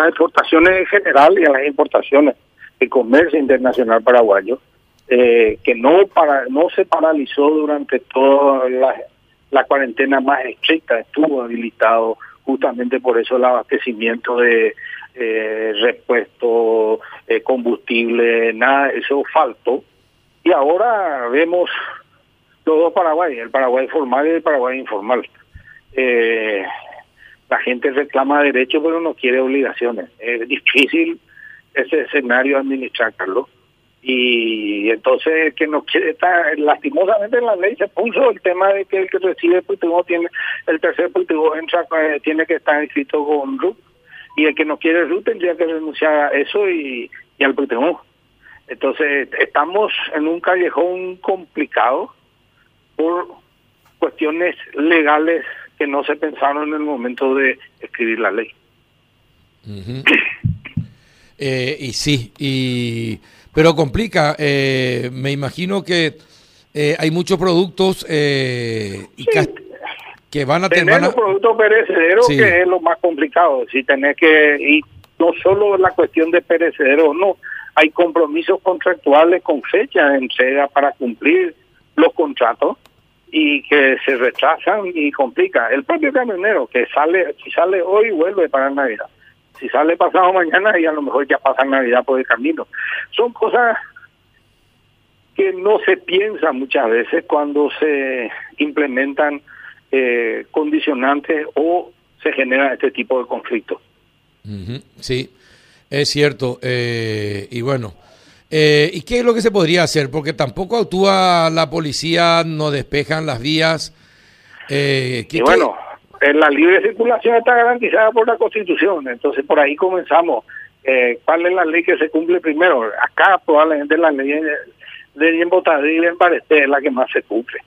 las exportaciones en general y a las importaciones de comercio internacional paraguayo, eh, que no para no se paralizó durante toda la, la cuarentena más estricta, estuvo habilitado justamente por eso el abastecimiento de eh, repuesto, eh, combustible, nada, eso faltó. Y ahora vemos los dos Paraguay, el Paraguay formal y el Paraguay informal. Eh, la gente reclama derechos pero no quiere obligaciones. Es difícil ese escenario administrar, Carlos. Y entonces que no quiere estar, lastimosamente en la ley se puso el tema de que el que recibe el tiene, el tercer cultivo entra, eh, tiene que estar inscrito con RUT y el que no quiere RUT tendría que renunciar a eso y, y al cultivo. Entonces estamos en un callejón complicado por cuestiones legales que no se pensaron en el momento de escribir la ley. eh, y sí, y pero complica. Eh, me imagino que eh, hay muchos productos eh, que van a tener los productos perecederos que es lo más complicado. Si tenés que y no solo la cuestión de perecederos, no, hay compromisos contractuales con fecha de entrega para cumplir los contratos y que se retrasan y complica. El propio camionero que sale, si sale hoy, vuelve para Navidad. Si sale pasado mañana y a lo mejor ya pasa Navidad por el camino. Son cosas que no se piensa muchas veces cuando se implementan eh, condicionantes o se genera este tipo de conflictos. Sí, es cierto. Eh, y bueno, eh, ¿Y qué es lo que se podría hacer? Porque tampoco actúa la policía, no despejan las vías. Eh, y bueno, la libre circulación está garantizada por la Constitución, entonces por ahí comenzamos. Eh, ¿Cuál es la ley que se cumple primero? Acá probablemente la ley de y en Parecer es la que más se cumple.